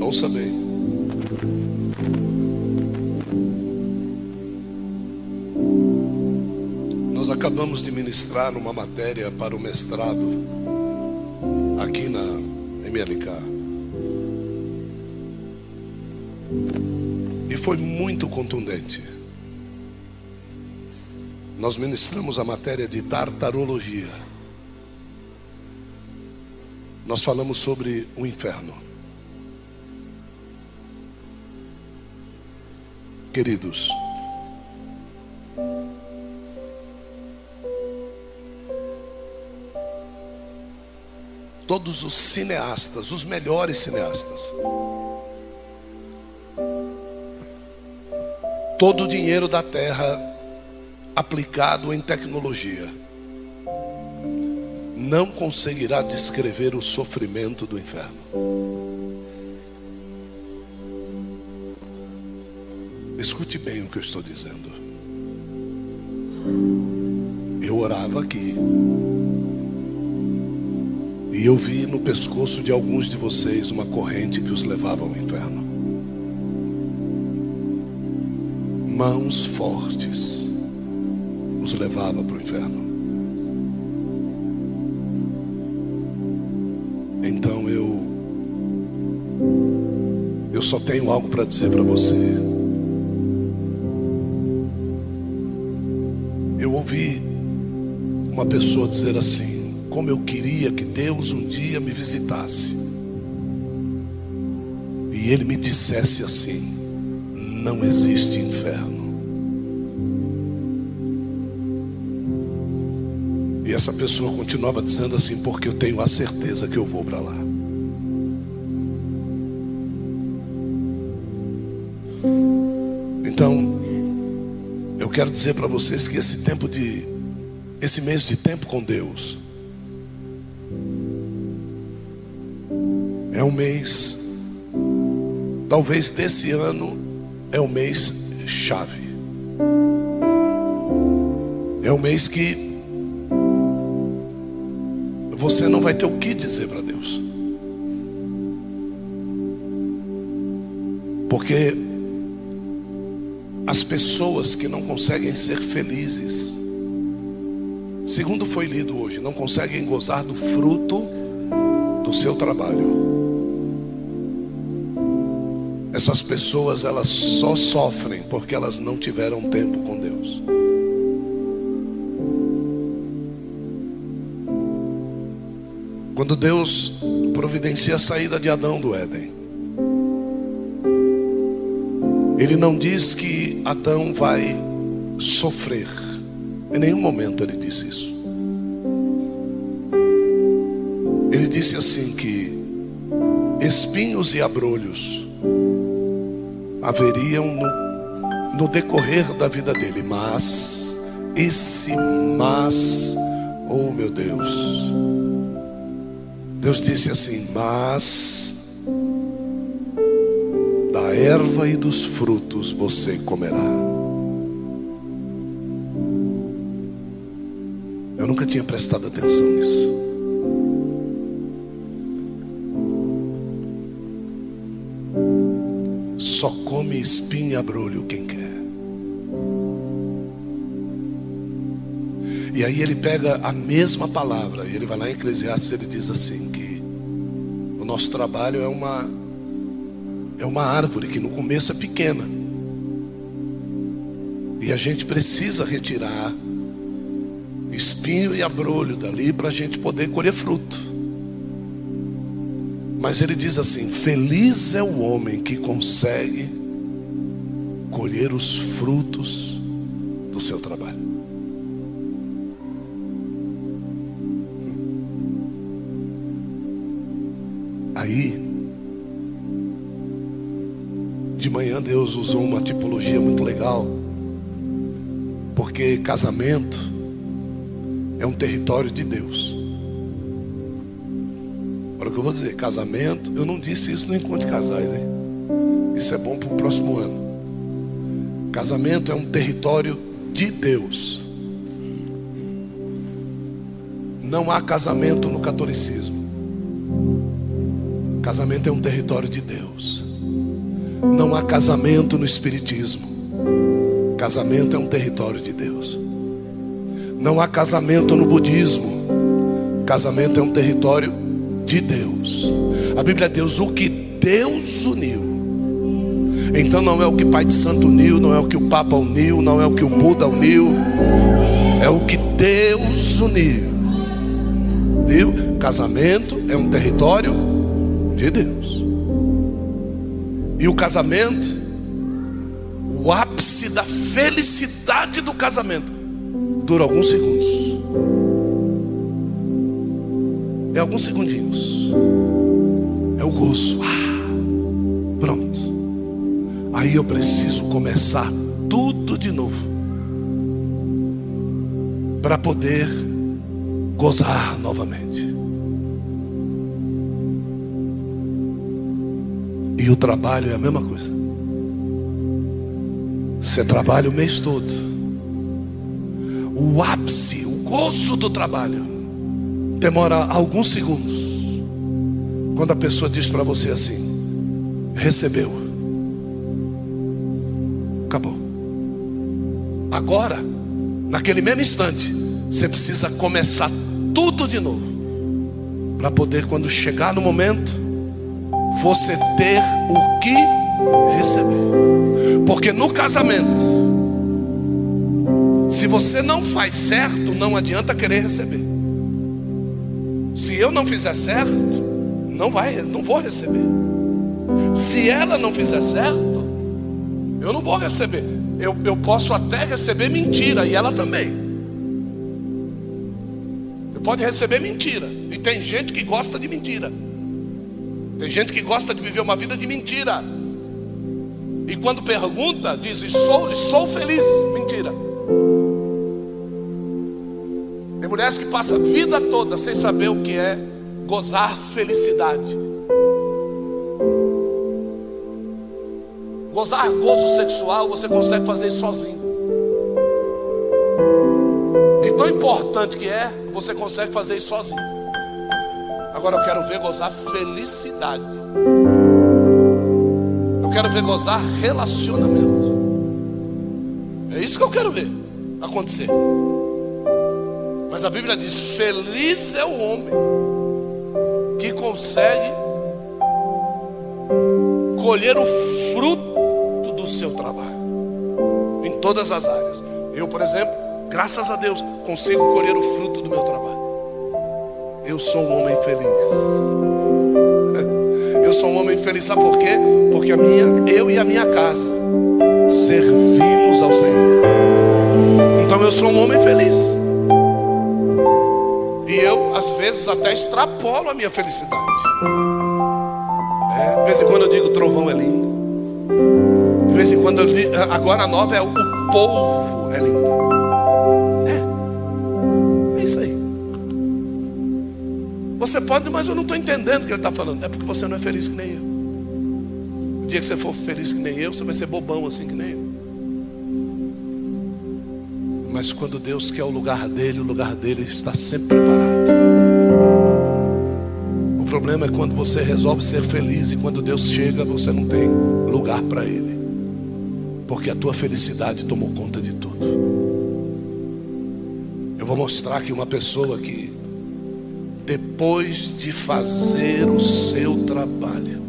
Ouça bem. Nós acabamos de ministrar uma matéria para o mestrado aqui na MLK. E foi muito contundente. Nós ministramos a matéria de tartarologia. Nós falamos sobre o inferno. Queridos, todos os cineastas, os melhores cineastas, todo o dinheiro da terra aplicado em tecnologia não conseguirá descrever o sofrimento do inferno. Escute bem o que eu estou dizendo. Eu orava aqui. E eu vi no pescoço de alguns de vocês uma corrente que os levava ao inferno. Mãos fortes os levava para o inferno. Só tenho algo para dizer para você. Eu ouvi uma pessoa dizer assim: como eu queria que Deus um dia me visitasse. E ele me dissesse assim: não existe inferno. E essa pessoa continuava dizendo assim: porque eu tenho a certeza que eu vou para lá. Então, eu quero dizer para vocês que esse tempo de, esse mês de tempo com Deus, é um mês, talvez desse ano, é o mês chave. É um mês que você não vai ter o que dizer para Deus. Porque pessoas que não conseguem ser felizes, segundo foi lido hoje, não conseguem gozar do fruto do seu trabalho. Essas pessoas elas só sofrem porque elas não tiveram tempo com Deus. Quando Deus providencia a saída de Adão do Éden, Ele não diz que Adão vai sofrer, em nenhum momento ele disse isso. Ele disse assim que espinhos e abrolhos haveriam no, no decorrer da vida dele, mas esse mas, oh meu Deus, Deus disse assim: Mas erva e dos frutos você comerá. Eu nunca tinha prestado atenção nisso. Só come espinho e abrolho quem quer. E aí ele pega a mesma palavra e ele vai lá em Eclesiastes ele diz assim que o nosso trabalho é uma é uma árvore que no começo é pequena. E a gente precisa retirar espinho e abrolho dali para a gente poder colher fruto. Mas ele diz assim: Feliz é o homem que consegue colher os frutos do seu trabalho. Aí, manhã Deus usou uma tipologia muito legal, porque casamento é um território de Deus. Olha o que eu vou dizer: casamento, eu não disse isso no encontro de casais, hein? Isso é bom para o próximo ano. Casamento é um território de Deus. Não há casamento no catolicismo. Casamento é um território de Deus. Não há casamento no Espiritismo. Casamento é um território de Deus. Não há casamento no budismo. Casamento é um território de Deus. A Bíblia diz: o que Deus uniu. Então não é o que Pai de Santo uniu, não é o que o Papa uniu, não é o que o Buda uniu, é o que Deus uniu. Viu? Casamento é um território de Deus. E o casamento, o ápice da felicidade do casamento, dura alguns segundos. É alguns segundinhos. É o gozo. Ah, pronto. Aí eu preciso começar tudo de novo. Para poder gozar novamente. O trabalho é a mesma coisa. Você trabalha o mês todo. O ápice, o gozo do trabalho, demora alguns segundos. Quando a pessoa diz para você assim: recebeu. Acabou. Agora, naquele mesmo instante, você precisa começar tudo de novo. Para poder, quando chegar no momento, você ter o que receber. Porque no casamento, se você não faz certo, não adianta querer receber. Se eu não fizer certo, não vai, não vou receber. Se ela não fizer certo, eu não vou receber. Eu, eu posso até receber mentira e ela também. Você pode receber mentira. E tem gente que gosta de mentira. Tem gente que gosta de viver uma vida de mentira. E quando pergunta, diz: sou, sou feliz. Mentira. Tem mulheres que passam a vida toda sem saber o que é gozar felicidade. Gozar gozo sexual você consegue fazer sozinho. De tão importante que é, você consegue fazer isso sozinho. Agora eu quero ver gozar felicidade. Eu quero ver gozar relacionamento. É isso que eu quero ver acontecer. Mas a Bíblia diz: Feliz é o homem que consegue colher o fruto do seu trabalho em todas as áreas. Eu, por exemplo, graças a Deus, consigo colher o fruto do meu trabalho. Eu sou um homem feliz. Eu sou um homem feliz, sabe por quê? Porque a minha, eu e a minha casa servimos ao Senhor. Então eu sou um homem feliz. E eu, às vezes, até extrapolo a minha felicidade. É, de vez em quando eu digo: trovão é lindo. De vez em quando eu digo: agora a nova é o povo é lindo. Você pode, mas eu não estou entendendo o que ele está falando. É porque você não é feliz que nem eu. O dia que você for feliz que nem eu, você vai ser bobão assim que nem eu. Mas quando Deus quer o lugar dele, o lugar dele está sempre preparado. O problema é quando você resolve ser feliz e quando Deus chega, você não tem lugar para ele. Porque a tua felicidade tomou conta de tudo. Eu vou mostrar aqui uma pessoa que depois de fazer o seu trabalho,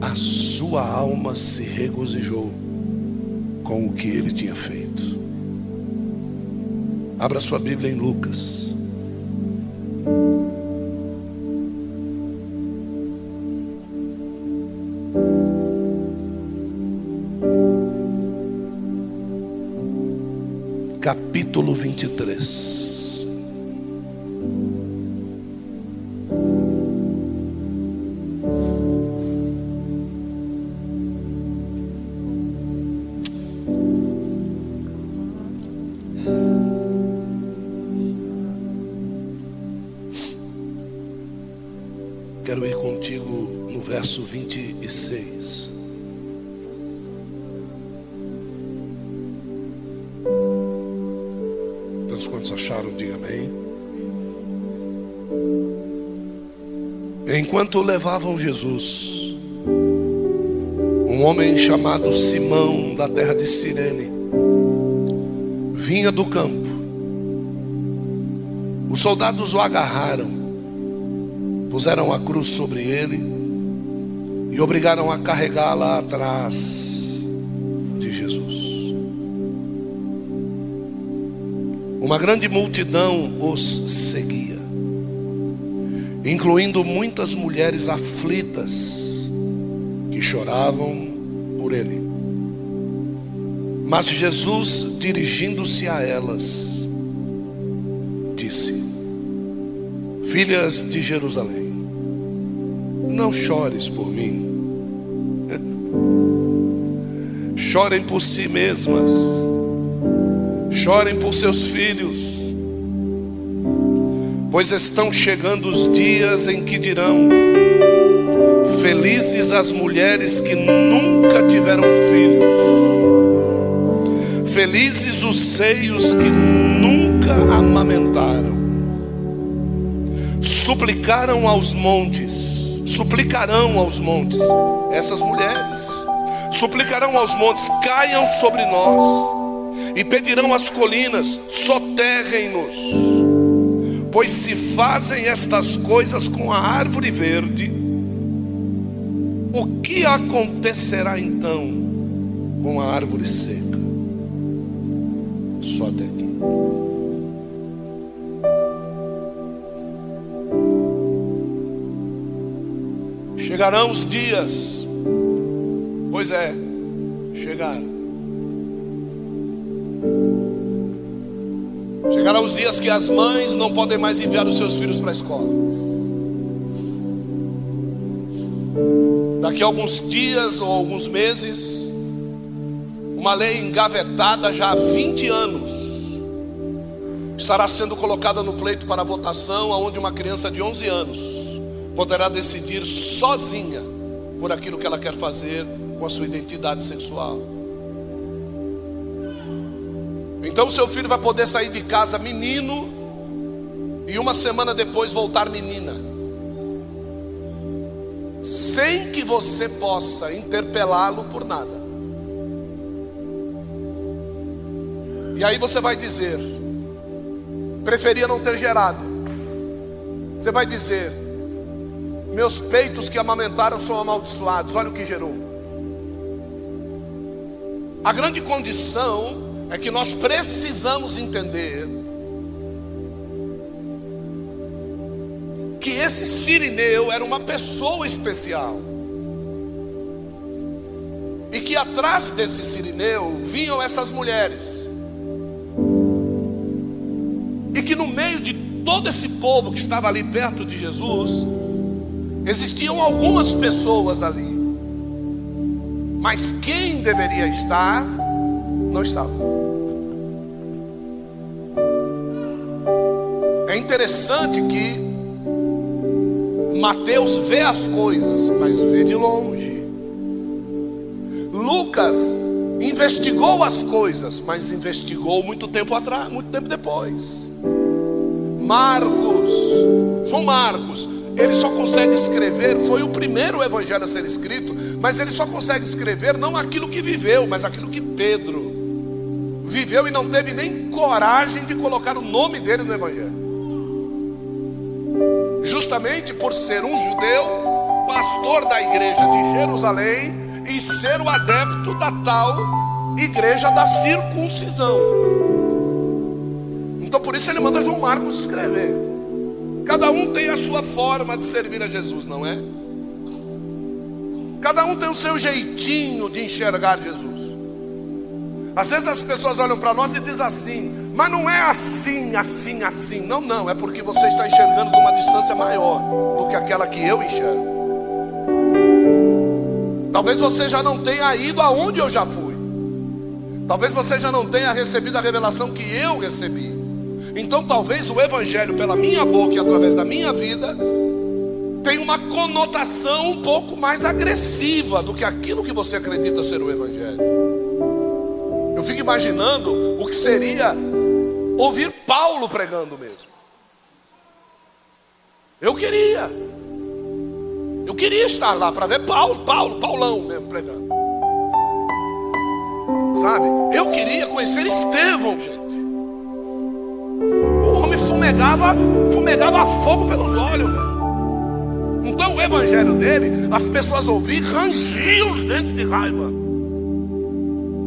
a sua alma se regozijou com o que ele tinha feito. Abra sua Bíblia em Lucas. Capítulo 23. Verso 26. Então, quantos acharam, diga amém. Enquanto levavam Jesus, um homem chamado Simão, da terra de Cirene, vinha do campo. Os soldados o agarraram, puseram a cruz sobre ele e obrigaram a carregá-la atrás de Jesus. Uma grande multidão os seguia incluindo muitas mulheres aflitas que choravam por ele. Mas Jesus, dirigindo-se a elas, disse: Filhas de Jerusalém, não chores por mim, chorem por si mesmas, chorem por seus filhos. Pois estão chegando os dias em que dirão: Felizes as mulheres que nunca tiveram filhos, felizes os seios que nunca amamentaram. Suplicaram aos montes, suplicarão aos montes, essas mulheres, suplicarão aos montes: caiam sobre nós, e pedirão às colinas: soterrem-nos Pois se fazem estas coisas com a árvore verde, o que acontecerá então com a árvore seca? Só até aqui. Chegarão os dias, pois é, chegaram Chegarão os dias que as mães não podem mais enviar os seus filhos para a escola. Daqui a alguns dias ou alguns meses, uma lei engavetada já há 20 anos estará sendo colocada no pleito para votação, onde uma criança de 11 anos poderá decidir sozinha por aquilo que ela quer fazer com a sua identidade sexual. Então seu filho vai poder sair de casa menino e uma semana depois voltar menina. Sem que você possa interpelá-lo por nada. E aí você vai dizer: preferia não ter gerado. Você vai dizer: meus peitos que amamentaram são amaldiçoados. Olha o que gerou. A grande condição é que nós precisamos entender que esse Sirineu era uma pessoa especial. E que atrás desse Sirineu vinham essas mulheres. E que no meio de todo esse povo que estava ali perto de Jesus, existiam algumas pessoas ali. Mas quem deveria estar, não estava. interessante que Mateus vê as coisas, mas vê de longe. Lucas investigou as coisas, mas investigou muito tempo atrás, muito tempo depois. Marcos, João Marcos, ele só consegue escrever, foi o primeiro evangelho a ser escrito, mas ele só consegue escrever não aquilo que viveu, mas aquilo que Pedro viveu e não teve nem coragem de colocar o nome dele no evangelho justamente por ser um judeu, pastor da igreja de Jerusalém e ser o adepto da tal igreja da circuncisão. Então por isso ele manda João Marcos escrever. Cada um tem a sua forma de servir a Jesus, não é? Cada um tem o seu jeitinho de enxergar Jesus. Às vezes as pessoas olham para nós e dizem assim: mas não é assim, assim, assim. Não, não. É porque você está enxergando de uma distância maior do que aquela que eu enxergo. Talvez você já não tenha ido aonde eu já fui. Talvez você já não tenha recebido a revelação que eu recebi. Então, talvez o Evangelho, pela minha boca e através da minha vida, tenha uma conotação um pouco mais agressiva do que aquilo que você acredita ser o Evangelho. Eu fico imaginando o que seria ouvir Paulo pregando mesmo. Eu queria. Eu queria estar lá para ver Paulo, Paulo, Paulão mesmo pregando. Sabe? Eu queria conhecer Estevão, gente. Fumegava, fumegava fogo pelos olhos. Então o evangelho dele, as pessoas ouviam, rangiam os dentes de raiva.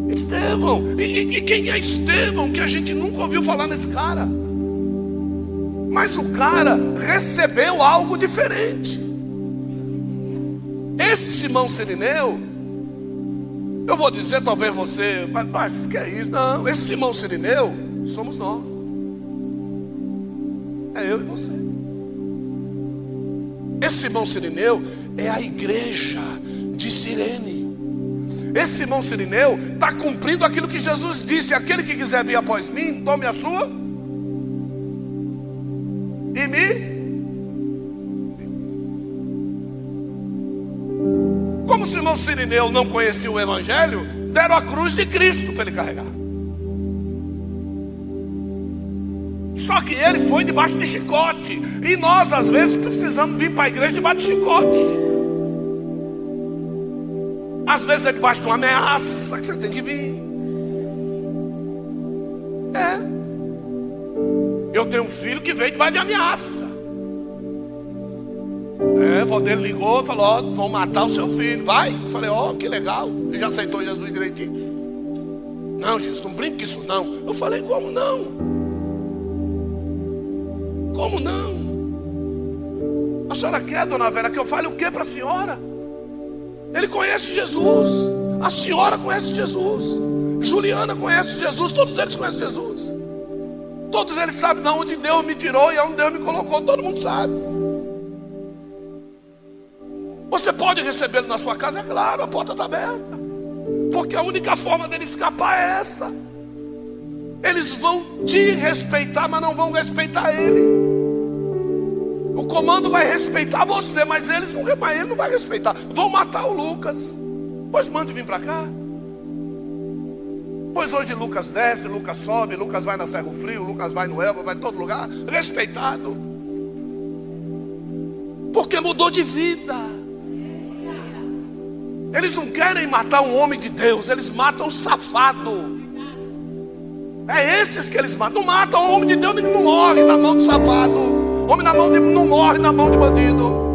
Estevão, e, e quem é Estevão que a gente nunca ouviu falar nesse cara? Mas o cara recebeu algo diferente. Esse Simão Sirineu, eu vou dizer, talvez você, mas, mas que é isso? Não, esse Simão Sirineu somos nós. Eu e você. Esse Simão Sirineu é a igreja de Sirene. Esse Simão Sirineu está cumprindo aquilo que Jesus disse: aquele que quiser vir após mim, tome a sua e me. Como Simão Sirineu não conhecia o Evangelho, deram a cruz de Cristo para ele carregar. Só que ele foi debaixo de chicote. E nós, às vezes, precisamos vir para a igreja debaixo de chicote. Às vezes é debaixo de uma ameaça que você tem que vir. É. Eu tenho um filho que veio debaixo de ameaça. É, o dele ligou e falou: Ó, vão matar o seu filho. Vai. Eu falei: Ó, oh, que legal. Você já aceitou Jesus direitinho? Não, Jesus, não brinque com isso não. Eu falei: Como não? Como não? A senhora quer, dona Vera, que eu fale o que para a senhora? Ele conhece Jesus. A senhora conhece Jesus. Juliana conhece Jesus. Todos eles conhecem Jesus. Todos eles sabem de onde Deus me tirou e onde Deus me colocou. Todo mundo sabe. Você pode recebê-lo na sua casa? É claro, a porta está aberta. Porque a única forma dele escapar é essa. Eles vão te respeitar, mas não vão respeitar ele. O comando vai respeitar você, mas eles não, ele não vai respeitar. Vão matar o Lucas. Pois mande vir para cá. Pois hoje Lucas desce, Lucas sobe, Lucas vai na Serra Frio, Lucas vai no Elba, vai em todo lugar, respeitado. Porque mudou de vida. Eles não querem matar um homem de Deus, eles matam um safado. É esses que eles matam. Não matam um homem de Deus, ninguém não morre na mão de safado. Homem na mão de, não morre na mão de bandido.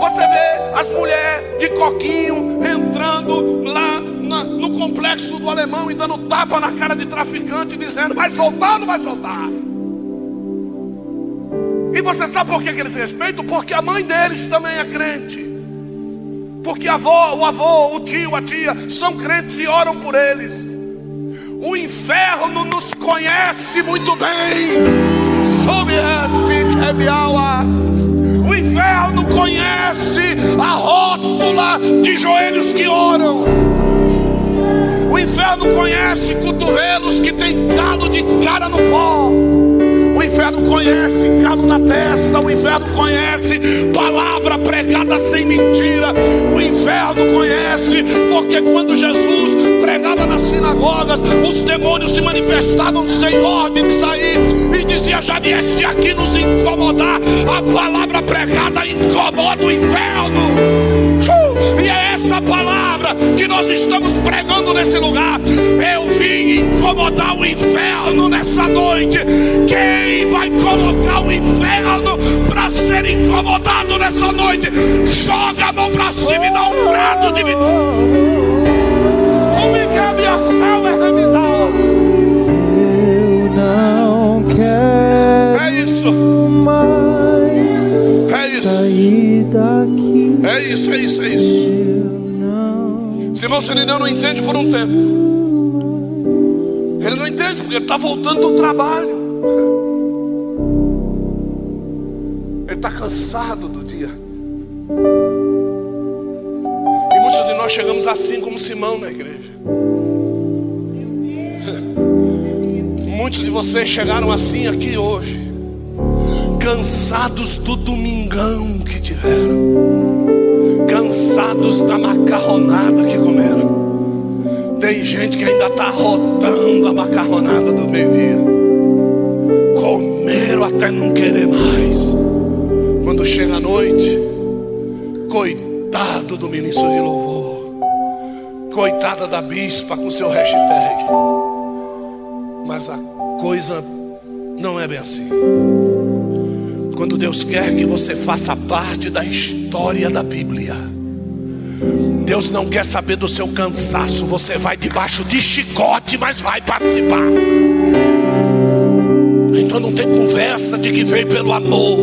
Você vê as mulheres de coquinho entrando lá na, no complexo do alemão e dando tapa na cara de traficante, dizendo: vai soltar ou não vai soltar? E você sabe por que, que eles respeitam? Porque a mãe deles também é crente. Porque a avó, o avô, o tio, a tia são crentes e oram por eles. O inferno nos conhece muito bem. O inferno conhece a rótula de joelhos que oram. O inferno conhece cotovelos que têm dado de cara no pó. O inferno conhece calo na testa. O inferno conhece palavra pregada sem mentira. O inferno conhece, porque quando Jesus nas sinagogas, os demônios se manifestavam sem ordem de sair e dizia: Já vieste aqui nos incomodar. A palavra pregada incomoda o inferno. E é essa palavra que nós estamos pregando nesse lugar. Eu vim incomodar o inferno nessa noite. Quem vai colocar o inferno para ser incomodado nessa noite? Joga a mão para cima e dá um prato de Como é que a minha salva é remidada? Eu não quero É mais é isso, sair daqui. é isso, é isso, é Simão Sirineu não entende por um tempo. Ele não entende porque ele está voltando do trabalho. Ele está cansado do dia. E muitos de nós chegamos assim como Simão na igreja. Muitos de vocês chegaram assim aqui hoje, cansados do domingão que tiveram, cansados da macarronada que comeram. Tem gente que ainda está rodando a macarronada do meio-dia. Comeram até não querer mais. Quando chega a noite, coitado do ministro de louvor, coitada da bispa com seu hashtag. Mas a coisa não é bem assim. Quando Deus quer que você faça parte da história da Bíblia, Deus não quer saber do seu cansaço. Você vai debaixo de chicote, mas vai participar. Então não tem conversa de que veio pelo amor.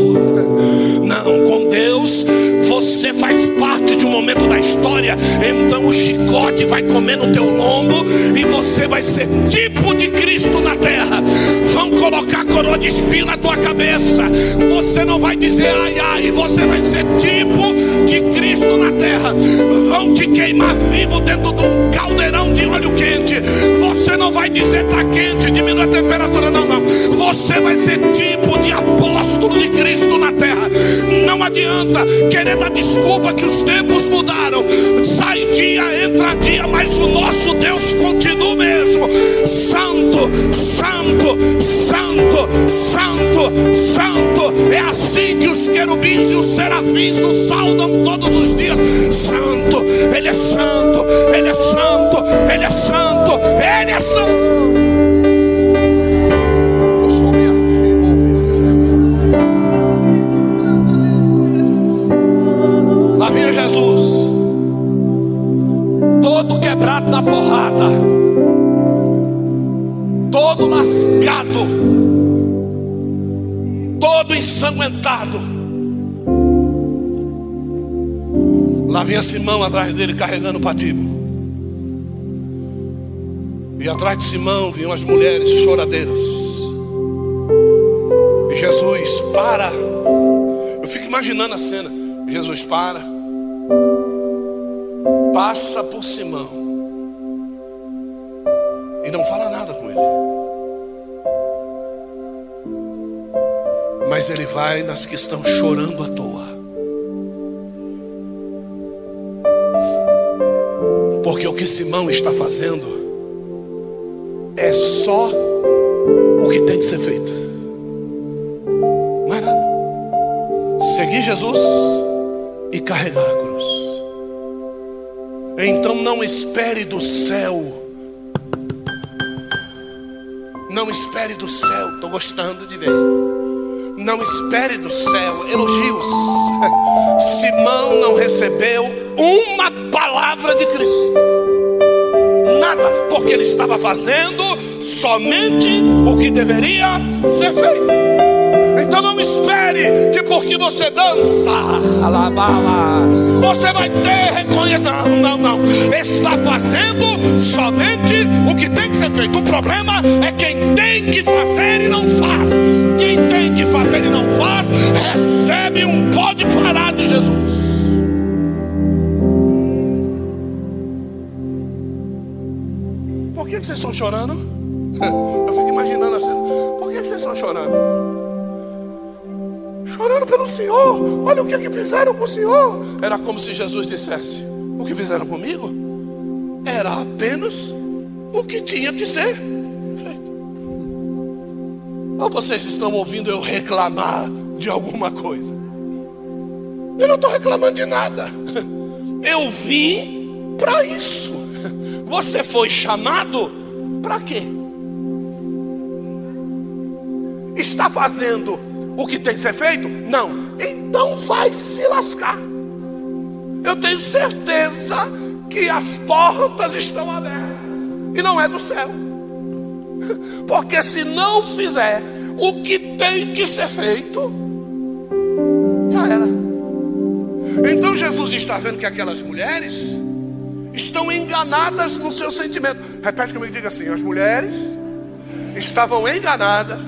Não, com Deus você faz parte de um momento da história. Então o chicote vai comer no teu lombo e você vai ser tipo de Cristo na terra. Vão colocar coroa de espinho na tua cabeça. Você não vai dizer ai ai, você vai ser tipo de Cristo na terra. Vão te queimar vivo dentro de um caldeirão de óleo quente. Você não vai dizer tá quente, diminui a temperatura, não, não. Você vai ser tipo de apóstolo de Cristo na terra. Não adianta querer dar desculpa que os tempos mudaram. Sai dia, entra dia, mas o nosso Deus continua mesmo. Santo, santo, santo, santo, santo. É assim que os querubins e os serafins o saudam todos os dias. Santo, Ele é santo, Ele é santo, Ele é santo, Ele é santo. Lá Jesus, todo quebrado na porrada, todo lascado, todo ensanguentado. Simão atrás dele carregando o patíbulo. E atrás de Simão vinham as mulheres choradeiras. E Jesus para. Eu fico imaginando a cena. Jesus para. Passa por Simão. E não fala nada com ele. Mas ele vai nas que estão chorando à toa. O que Simão está fazendo é só o que tem que ser feito. Não é nada. Seguir Jesus e carregar a cruz. Então não espere do céu. Não espere do céu. Estou gostando de ver. Não espere do céu elogios. Simão não recebeu uma palavra de Cristo. Nada, porque ele estava fazendo somente o que deveria ser feito. Então não espere que porque você dança, você vai ter reconhecimento. Não, não, não. Está fazendo somente o que tem que ser feito. O problema é quem tem que fazer e não faz. Quem tem que fazer e não faz, recebe um pó de parar de Jesus. Que, vocês estão chorando? Eu fico imaginando a cena. Por que, que vocês estão chorando? Chorando pelo Senhor. Olha o que, que fizeram com o Senhor. Era como se Jesus dissesse: O que fizeram comigo era apenas o que tinha que ser feito. Ou vocês estão ouvindo eu reclamar de alguma coisa? Eu não estou reclamando de nada. Eu vim para isso. Você foi chamado para quê? Está fazendo o que tem que ser feito? Não. Então vai se lascar. Eu tenho certeza que as portas estão abertas. E não é do céu. Porque se não fizer o que tem que ser feito, já era. Então Jesus está vendo que aquelas mulheres estão enganadas no seu sentimento. Repete comigo, diga assim: as mulheres estavam enganadas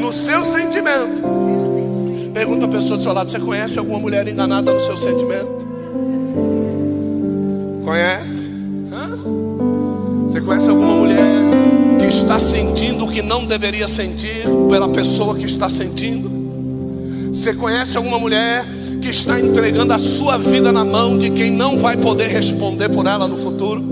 no seu sentimento. Pergunta a pessoa do seu lado: você conhece alguma mulher enganada no seu sentimento? Conhece? Hã? Você conhece alguma mulher que está sentindo o que não deveria sentir pela pessoa que está sentindo? Você conhece alguma mulher está entregando a sua vida na mão de quem não vai poder responder por ela no futuro?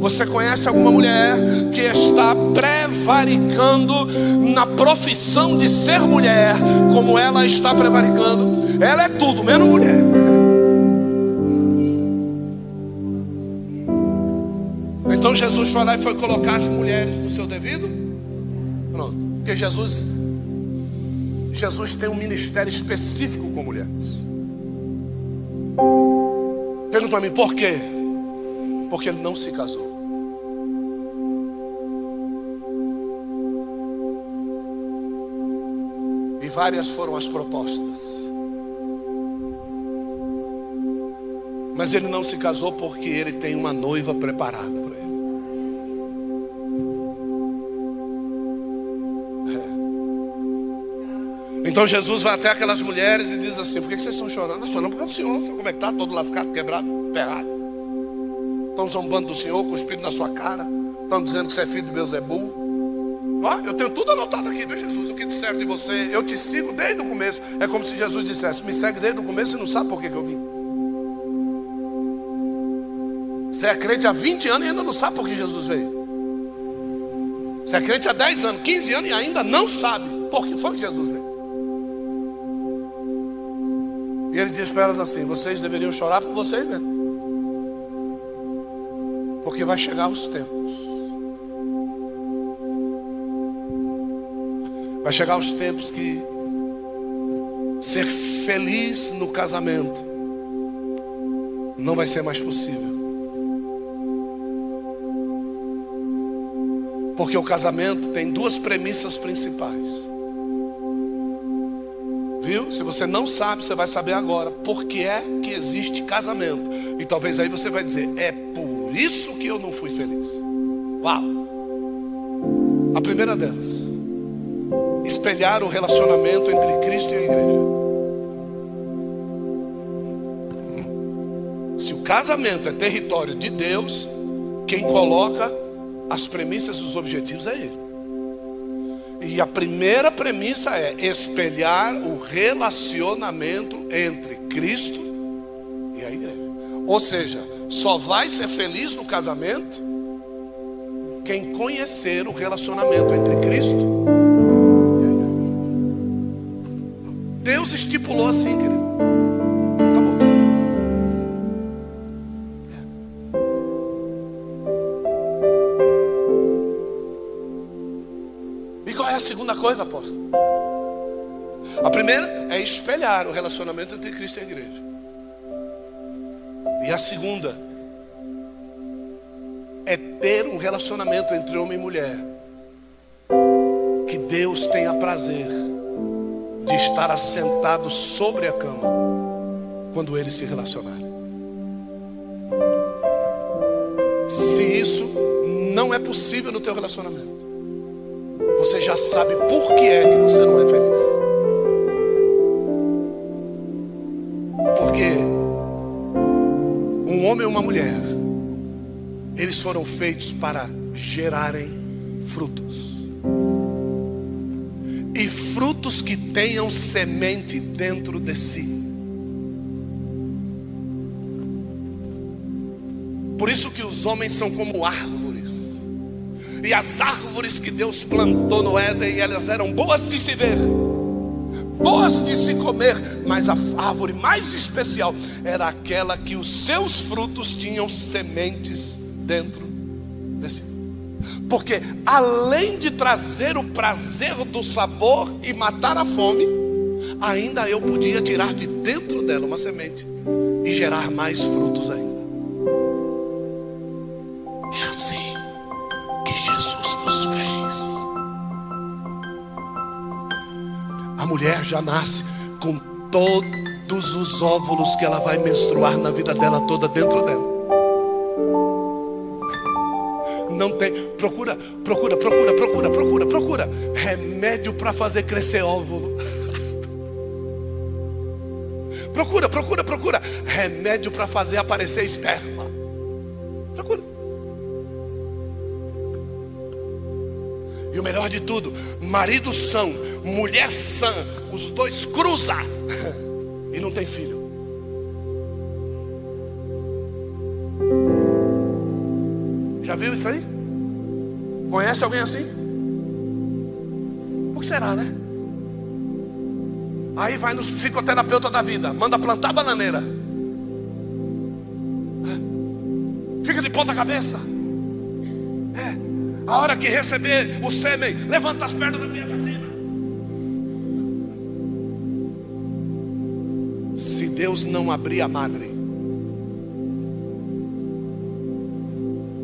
Você conhece alguma mulher que está prevaricando na profissão de ser mulher, como ela está prevaricando? Ela é tudo, menos mulher. Então Jesus foi lá e foi colocar as mulheres no seu devido. Pronto. Porque Jesus Jesus tem um ministério específico com mulheres. Pergunta para mim, por quê? Porque ele não se casou. E várias foram as propostas. Mas ele não se casou porque ele tem uma noiva preparada para ele. Então Jesus vai até aquelas mulheres e diz assim: Por que vocês estão chorando? Chorando porque o Senhor, como é que está? Todo lascado, quebrado, ferrado. Estão zombando do Senhor, com o Espírito na sua cara. Estão dizendo que você é filho de Beuzebu. Ó, eu tenho tudo anotado aqui, viu, Jesus? O que disseram de você? Eu te sigo desde o começo. É como se Jesus dissesse: Me segue desde o começo e não sabe por que, que eu vim. Você é crente há 20 anos e ainda não sabe por que Jesus veio. Você é crente há 10 anos, 15 anos e ainda não sabe por que foi que Jesus veio. E ele diz para elas assim: vocês deveriam chorar por vocês mesmo. Porque vai chegar os tempos. Vai chegar os tempos que ser feliz no casamento não vai ser mais possível. Porque o casamento tem duas premissas principais. Viu? Se você não sabe, você vai saber agora. Por que é que existe casamento? E talvez aí você vai dizer: é por isso que eu não fui feliz. Uau! A primeira delas: espelhar o relacionamento entre Cristo e a igreja. Se o casamento é território de Deus, quem coloca as premissas e os objetivos é Ele. E a primeira premissa é espelhar o relacionamento entre Cristo e a igreja. Ou seja, só vai ser feliz no casamento quem conhecer o relacionamento entre Cristo e a igreja. Deus estipulou assim, querido. Segunda coisa, apóstolo? A primeira é espelhar o relacionamento entre Cristo e a igreja. E a segunda é ter um relacionamento entre homem e mulher que Deus tenha prazer de estar assentado sobre a cama quando eles se relacionarem. Se isso não é possível no teu relacionamento, você já sabe por que é que você não é feliz. Porque um homem e uma mulher, eles foram feitos para gerarem frutos. E frutos que tenham semente dentro de si. Por isso que os homens são como árvores. E as árvores que Deus plantou no Éden, elas eram boas de se ver, boas de se comer, mas a árvore mais especial era aquela que os seus frutos tinham sementes dentro de si. Porque além de trazer o prazer do sabor e matar a fome, ainda eu podia tirar de dentro dela uma semente e gerar mais frutos ainda. É assim mulher já nasce com todos os óvulos que ela vai menstruar na vida dela toda dentro dela. Não tem, procura, procura, procura, procura, procura, procura remédio para fazer crescer óvulo. Procura, procura, procura remédio para fazer aparecer esperma. de tudo, marido são, mulher sã, os dois cruza e não tem filho. Já viu isso aí? Conhece alguém assim? Por que será, né? Aí vai nos psicoterapeuta da vida, manda plantar bananeira. Fica de ponta cabeça. A hora que receber o sêmen, levanta as pernas da minha vacina. Se Deus não abrir a madre,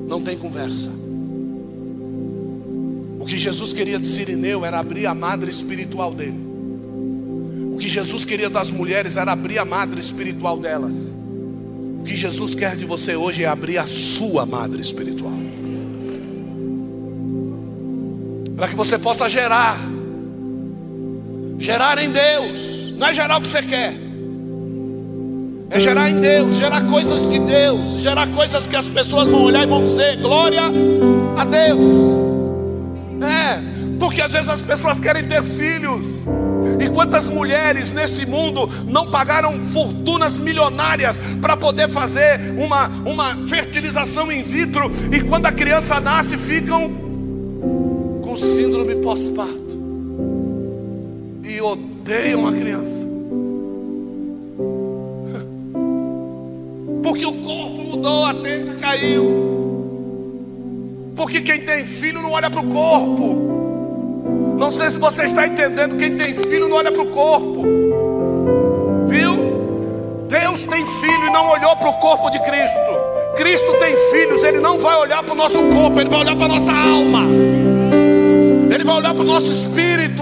não tem conversa. O que Jesus queria de Sirineu era abrir a madre espiritual dele. O que Jesus queria das mulheres era abrir a madre espiritual delas. O que Jesus quer de você hoje é abrir a sua madre espiritual. Para que você possa gerar. Gerar em Deus. Não é gerar o que você quer. É gerar em Deus, gerar coisas de Deus, gerar coisas que as pessoas vão olhar e vão dizer: glória a Deus. É, porque às vezes as pessoas querem ter filhos. E quantas mulheres nesse mundo não pagaram fortunas milionárias para poder fazer uma, uma fertilização in vitro e quando a criança nasce ficam com síndrome pós-parto e odeiam a criança. Porque o corpo mudou, a tenda caiu. Porque quem tem filho não olha para o corpo. Não sei se você está entendendo. Quem tem filho não olha para o corpo. Viu? Deus tem filho e não olhou para o corpo de Cristo. Cristo tem filhos, ele não vai olhar para o nosso corpo, ele vai olhar para a nossa alma. Ele vai olhar para o nosso espírito.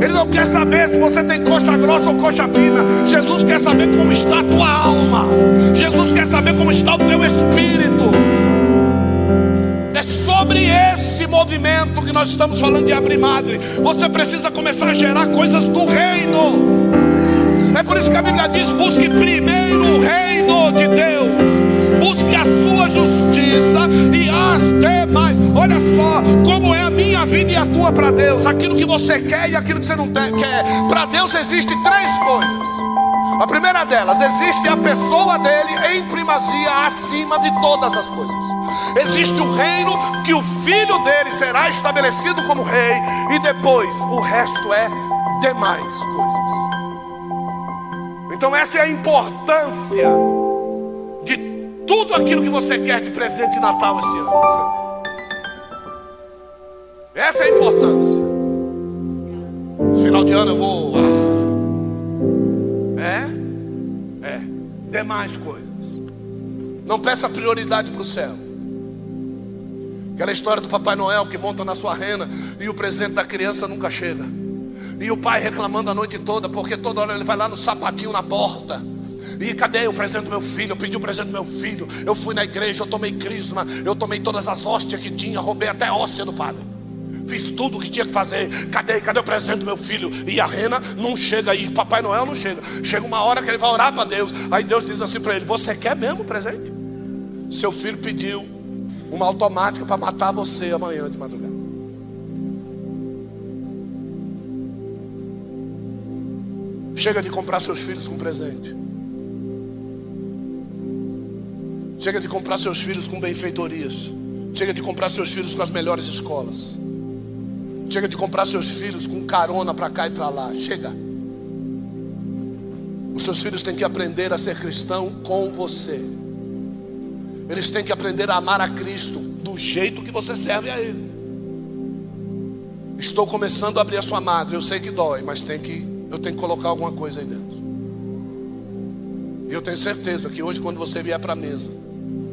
Ele não quer saber se você tem coxa grossa ou coxa fina. Jesus quer saber como está a tua alma. Jesus quer saber como está o teu espírito. É sobre esse movimento que nós estamos falando de abrir madre. Você precisa começar a gerar coisas do reino. Por isso que a Bíblia diz: busque primeiro o reino de Deus busque a sua justiça e as demais. Olha só como é a minha vida e a tua para Deus. Aquilo que você quer e aquilo que você não quer. Para Deus existem três coisas. A primeira delas, existe a pessoa dele em primazia acima de todas as coisas. Existe o reino que o filho dele será estabelecido como rei, e depois o resto é demais coisas. Então, essa é a importância de tudo aquilo que você quer de presente de Natal esse ano. Essa é a importância. Final de ano eu vou. Ah, é? É. Demais coisas. Não peça prioridade para o céu. Aquela história do Papai Noel que monta na sua rena e o presente da criança nunca chega. E o pai reclamando a noite toda, porque toda hora ele vai lá no sapatinho na porta. E cadê o presente do meu filho? Eu pedi o presente do meu filho. Eu fui na igreja, eu tomei crisma, eu tomei todas as hóstias que tinha, roubei até hóstia do padre. Fiz tudo o que tinha que fazer. Cadê? Cadê o presente do meu filho? E a rena não chega aí. Papai Noel não chega. Chega uma hora que ele vai orar para Deus. Aí Deus diz assim para ele: Você quer mesmo o presente? Seu filho pediu uma automática para matar você amanhã de madrugada. Chega de comprar seus filhos com presente. Chega de comprar seus filhos com benfeitorias. Chega de comprar seus filhos com as melhores escolas. Chega de comprar seus filhos com carona para cá e para lá. Chega. Os seus filhos têm que aprender a ser cristão com você. Eles têm que aprender a amar a Cristo do jeito que você serve a Ele. Estou começando a abrir a sua madre. Eu sei que dói, mas tem que, eu tenho que colocar alguma coisa aí dentro. E eu tenho certeza que hoje, quando você vier para a mesa,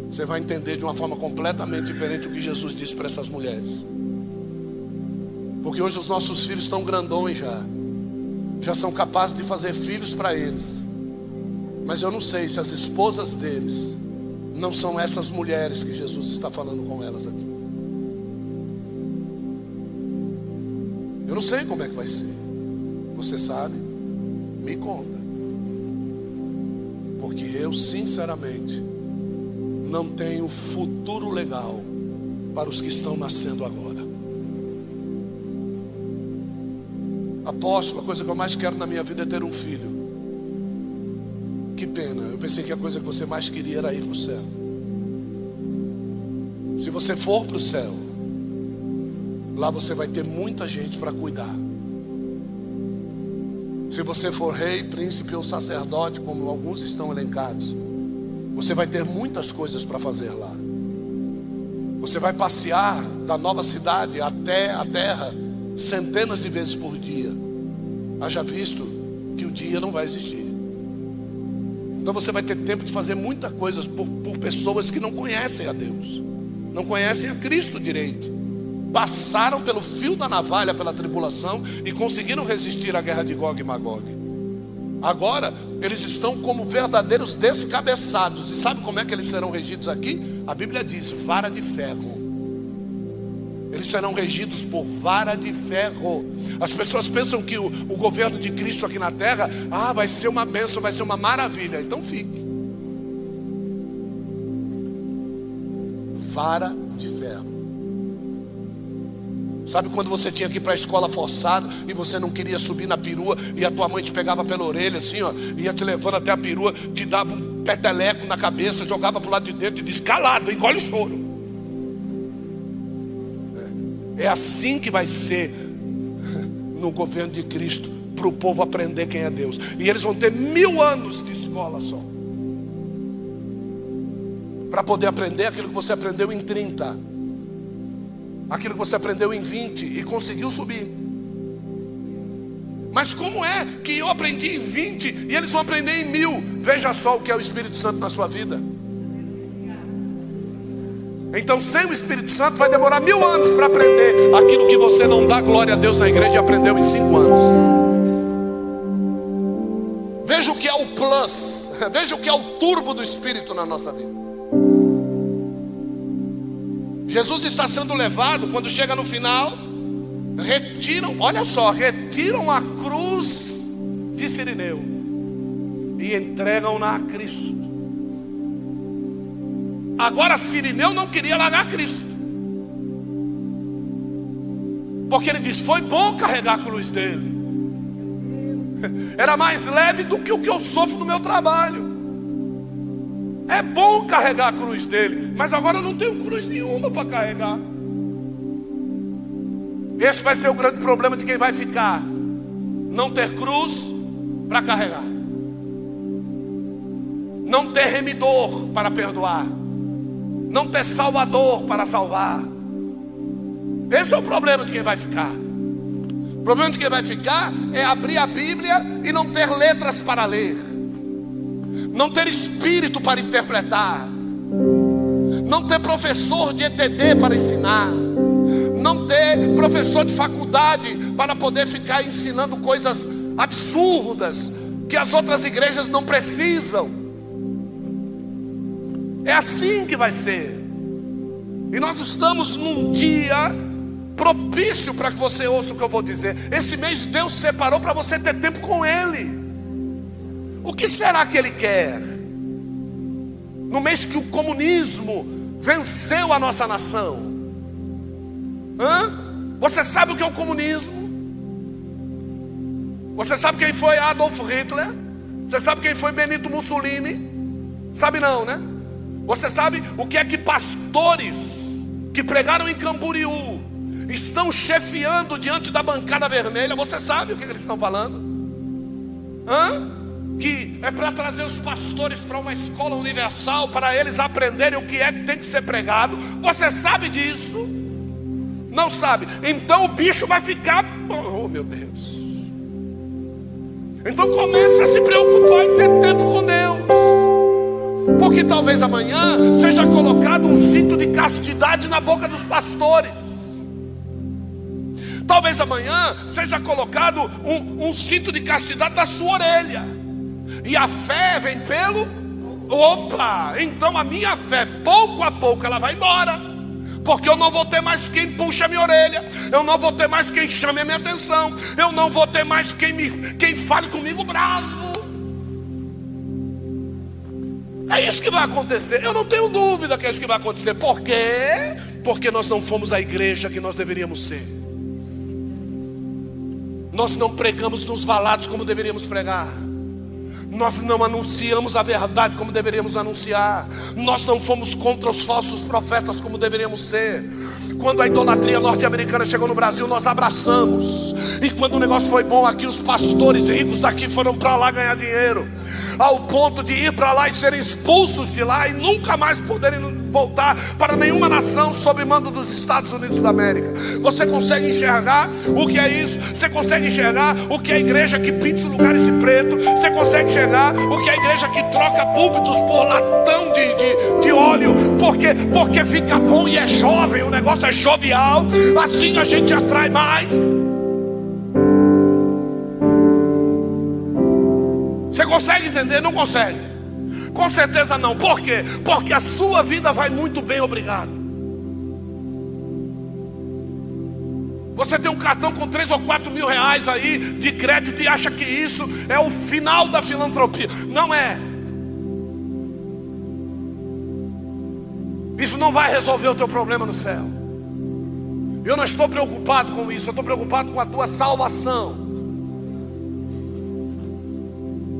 você vai entender de uma forma completamente diferente o que Jesus disse para essas mulheres. Porque hoje os nossos filhos estão grandões já, já são capazes de fazer filhos para eles. Mas eu não sei se as esposas deles não são essas mulheres que Jesus está falando com elas aqui. Eu não sei como é que vai ser. Você sabe? Me conta. Porque eu, sinceramente, não tenho futuro legal para os que estão nascendo agora. Apóstolo, a coisa que eu mais quero na minha vida é ter um filho. Que pena, eu pensei que a coisa que você mais queria era ir para o céu. Se você for para o céu, lá você vai ter muita gente para cuidar. Se você for rei, príncipe ou sacerdote, como alguns estão elencados, você vai ter muitas coisas para fazer lá. Você vai passear da nova cidade até a terra centenas de vezes por dia. Haja visto que o dia não vai existir. Então você vai ter tempo de fazer muitas coisas por, por pessoas que não conhecem a Deus, não conhecem a Cristo direito. Passaram pelo fio da navalha pela tribulação e conseguiram resistir à guerra de Gog e Magog. Agora, eles estão como verdadeiros descabeçados. E sabe como é que eles serão regidos aqui? A Bíblia diz: vara de ferro. Eles serão regidos por vara de ferro. As pessoas pensam que o, o governo de Cristo aqui na terra, ah, vai ser uma bênção, vai ser uma maravilha. Então fique. Vara de ferro. Sabe quando você tinha que ir para a escola forçado e você não queria subir na perua e a tua mãe te pegava pela orelha assim, ó, ia te levando até a perua, te dava um peteleco na cabeça, jogava para o lado de dentro e disse: calado, engole o choro. É, é assim que vai ser no governo de Cristo, para o povo aprender quem é Deus. E eles vão ter mil anos de escola só. Para poder aprender aquilo que você aprendeu em 30. Aquilo que você aprendeu em 20 e conseguiu subir. Mas como é que eu aprendi em 20 e eles vão aprender em mil? Veja só o que é o Espírito Santo na sua vida. Então, sem o Espírito Santo, vai demorar mil anos para aprender aquilo que você não dá glória a Deus na igreja e aprendeu em cinco anos. Veja o que é o plus, veja o que é o turbo do Espírito na nossa vida. Jesus está sendo levado, quando chega no final, retiram, olha só, retiram a cruz de Sirineu e entregam-na a Cristo. Agora Sirineu não queria largar Cristo. Porque ele diz: Foi bom carregar a cruz dele. Era mais leve do que o que eu sofro no meu trabalho. É bom carregar a cruz dele, mas agora eu não tenho cruz nenhuma para carregar. Esse vai ser o grande problema de quem vai ficar. Não ter cruz para carregar. Não ter remidor para perdoar. Não ter salvador para salvar. Esse é o problema de quem vai ficar. O problema de quem vai ficar é abrir a Bíblia e não ter letras para ler. Não ter espírito para interpretar. Não ter professor de ETD para ensinar não ter professor de faculdade para poder ficar ensinando coisas absurdas que as outras igrejas não precisam. É assim que vai ser. E nós estamos num dia propício para que você ouça o que eu vou dizer. Esse mês Deus separou para você ter tempo com Ele. O que será que Ele quer? No mês que o comunismo venceu a nossa nação. Hã? Você sabe o que é o comunismo? Você sabe quem foi Adolf Hitler? Você sabe quem foi Benito Mussolini? Sabe não, né? Você sabe o que é que pastores que pregaram em Camboriú estão chefiando diante da bancada vermelha? Você sabe o que eles estão falando? Hã? Que é para trazer os pastores para uma escola universal para eles aprenderem o que é que tem que ser pregado. Você sabe disso? Não sabe. Então o bicho vai ficar. Oh meu Deus. Então comece a se preocupar em ter tempo com Deus. Porque talvez amanhã seja colocado um cinto de castidade na boca dos pastores. Talvez amanhã seja colocado um, um cinto de castidade na sua orelha. E a fé vem pelo. Opa! Então a minha fé, pouco a pouco, ela vai embora porque eu não vou ter mais quem puxa a minha orelha, eu não vou ter mais quem chame a minha atenção, eu não vou ter mais quem, me, quem fale comigo bravo. É isso que vai acontecer, eu não tenho dúvida que é isso que vai acontecer, por quê? Porque nós não fomos a igreja que nós deveríamos ser, nós não pregamos nos valados como deveríamos pregar. Nós não anunciamos a verdade como deveríamos anunciar. Nós não fomos contra os falsos profetas como deveríamos ser. Quando a idolatria norte-americana chegou no Brasil, nós abraçamos. E quando o negócio foi bom aqui, os pastores ricos daqui foram para lá ganhar dinheiro. Ao ponto de ir para lá e serem expulsos de lá e nunca mais poderem voltar para nenhuma nação sob mando dos Estados Unidos da América. Você consegue enxergar o que é isso? Você consegue enxergar o que é a igreja que pinta lugares de preto? Você consegue enxergar o que a igreja que troca púlpitos por latão de, de, de óleo? Porque, porque fica bom e é jovem, o negócio é jovial. Assim a gente atrai mais. Você consegue entender? Não consegue. Com certeza não. Por quê? Porque a sua vida vai muito bem, obrigado. Você tem um cartão com 3 ou 4 mil reais aí de crédito e acha que isso é o final da filantropia. Não é. Isso não vai resolver o teu problema no céu. Eu não estou preocupado com isso, eu estou preocupado com a tua salvação.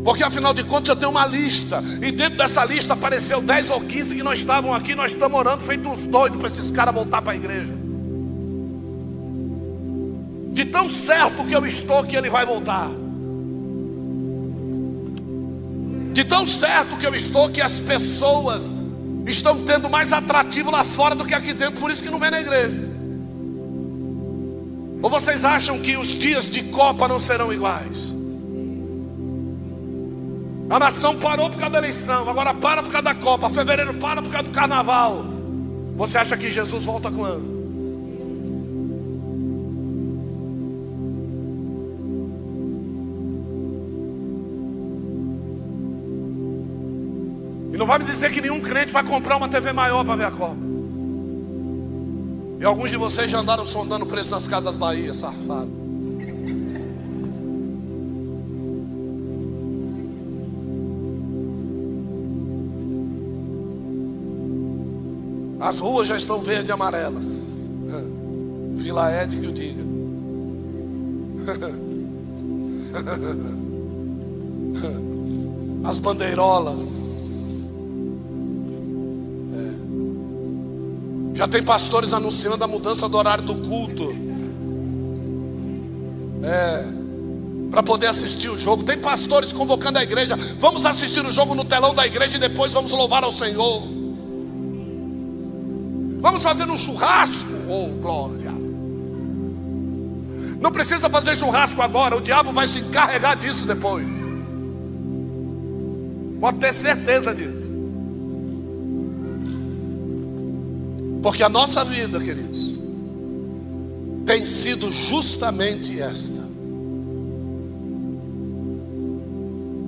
Porque afinal de contas eu tenho uma lista. E dentro dessa lista apareceu 10 ou 15 que nós estavam aqui, nós estamos orando feito uns doidos para esses caras voltar para a igreja. De tão certo que eu estou que ele vai voltar. De tão certo que eu estou que as pessoas estão tendo mais atrativo lá fora do que aqui dentro, por isso que não vem na igreja. Ou vocês acham que os dias de Copa não serão iguais? A nação parou por causa da eleição, agora para por causa da Copa, fevereiro para por causa do carnaval. Você acha que Jesus volta quando? E não vai me dizer que nenhum crente vai comprar uma TV maior para ver a Copa. E alguns de vocês já andaram sondando o preço nas casas Bahia, safado. As ruas já estão verde e amarelas. Vila Ed que o diga. As bandeirolas. Já tem pastores anunciando a mudança do horário do culto. É. Para poder assistir o jogo. Tem pastores convocando a igreja. Vamos assistir o jogo no telão da igreja e depois vamos louvar ao Senhor. Vamos fazer um churrasco, oh glória. Não precisa fazer churrasco agora, o diabo vai se encarregar disso depois. Pode ter certeza disso. Porque a nossa vida, queridos, tem sido justamente esta.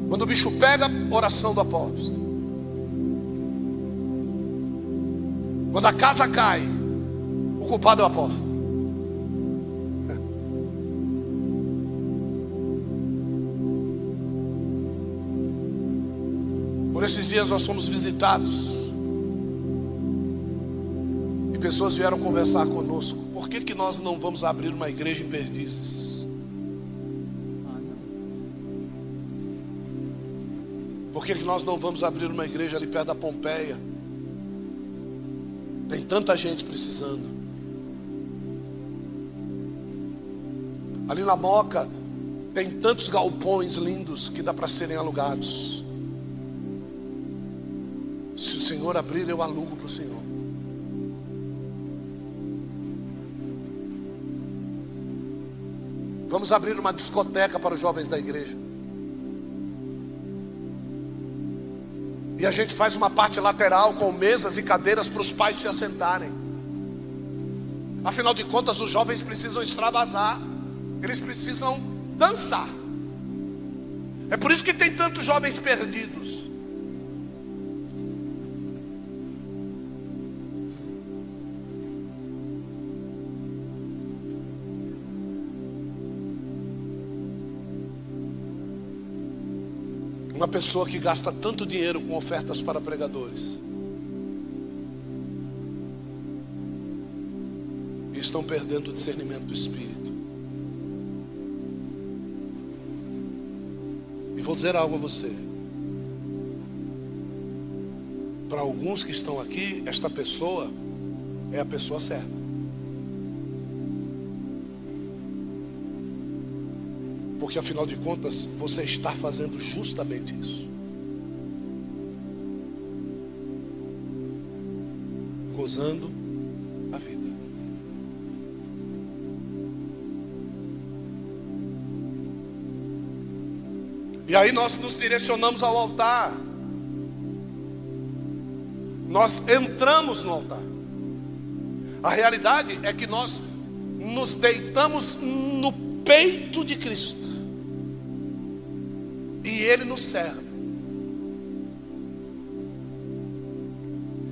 Quando o bicho pega, oração do apóstolo. Quando a casa cai, o culpado é o apóstolo. Por esses dias nós fomos visitados. Pessoas vieram conversar conosco. Por que, que nós não vamos abrir uma igreja em Perdizes? Por que, que nós não vamos abrir uma igreja ali perto da Pompeia? Tem tanta gente precisando. Ali na Moca tem tantos galpões lindos que dá para serem alugados. Se o Senhor abrir, eu alugo para o Senhor. Vamos abrir uma discoteca para os jovens da igreja. E a gente faz uma parte lateral com mesas e cadeiras para os pais se assentarem. Afinal de contas, os jovens precisam extravasar, eles precisam dançar. É por isso que tem tantos jovens perdidos. Uma pessoa que gasta tanto dinheiro com ofertas para pregadores. E estão perdendo o discernimento do Espírito. E vou dizer algo a você. Para alguns que estão aqui, esta pessoa é a pessoa certa. Porque afinal de contas, você está fazendo justamente isso. Gozando a vida. E aí nós nos direcionamos ao altar. Nós entramos no altar. A realidade é que nós nos deitamos no peito de Cristo Ele nos serve.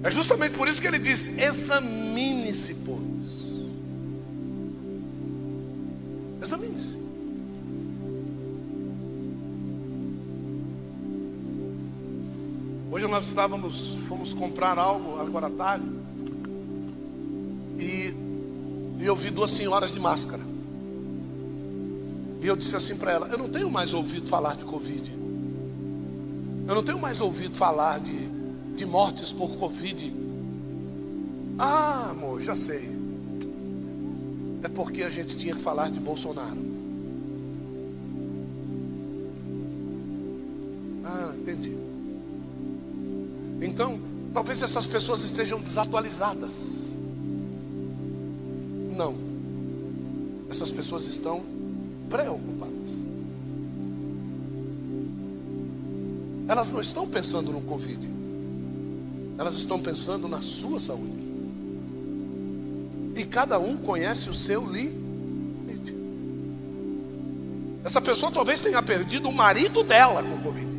É justamente por isso que ele diz: examine-se, pois. Examine-se. Hoje nós estávamos, fomos comprar algo agora à tarde. E, e eu vi duas senhoras de máscara. E eu disse assim para ela: Eu não tenho mais ouvido falar de Covid. Eu não tenho mais ouvido falar de, de mortes por Covid. Ah, amor, já sei. É porque a gente tinha que falar de Bolsonaro. Ah, entendi. Então, talvez essas pessoas estejam desatualizadas. Não. Essas pessoas estão preocupadas. Elas não estão pensando no Covid, elas estão pensando na sua saúde. E cada um conhece o seu limite. Essa pessoa talvez tenha perdido o marido dela com Covid.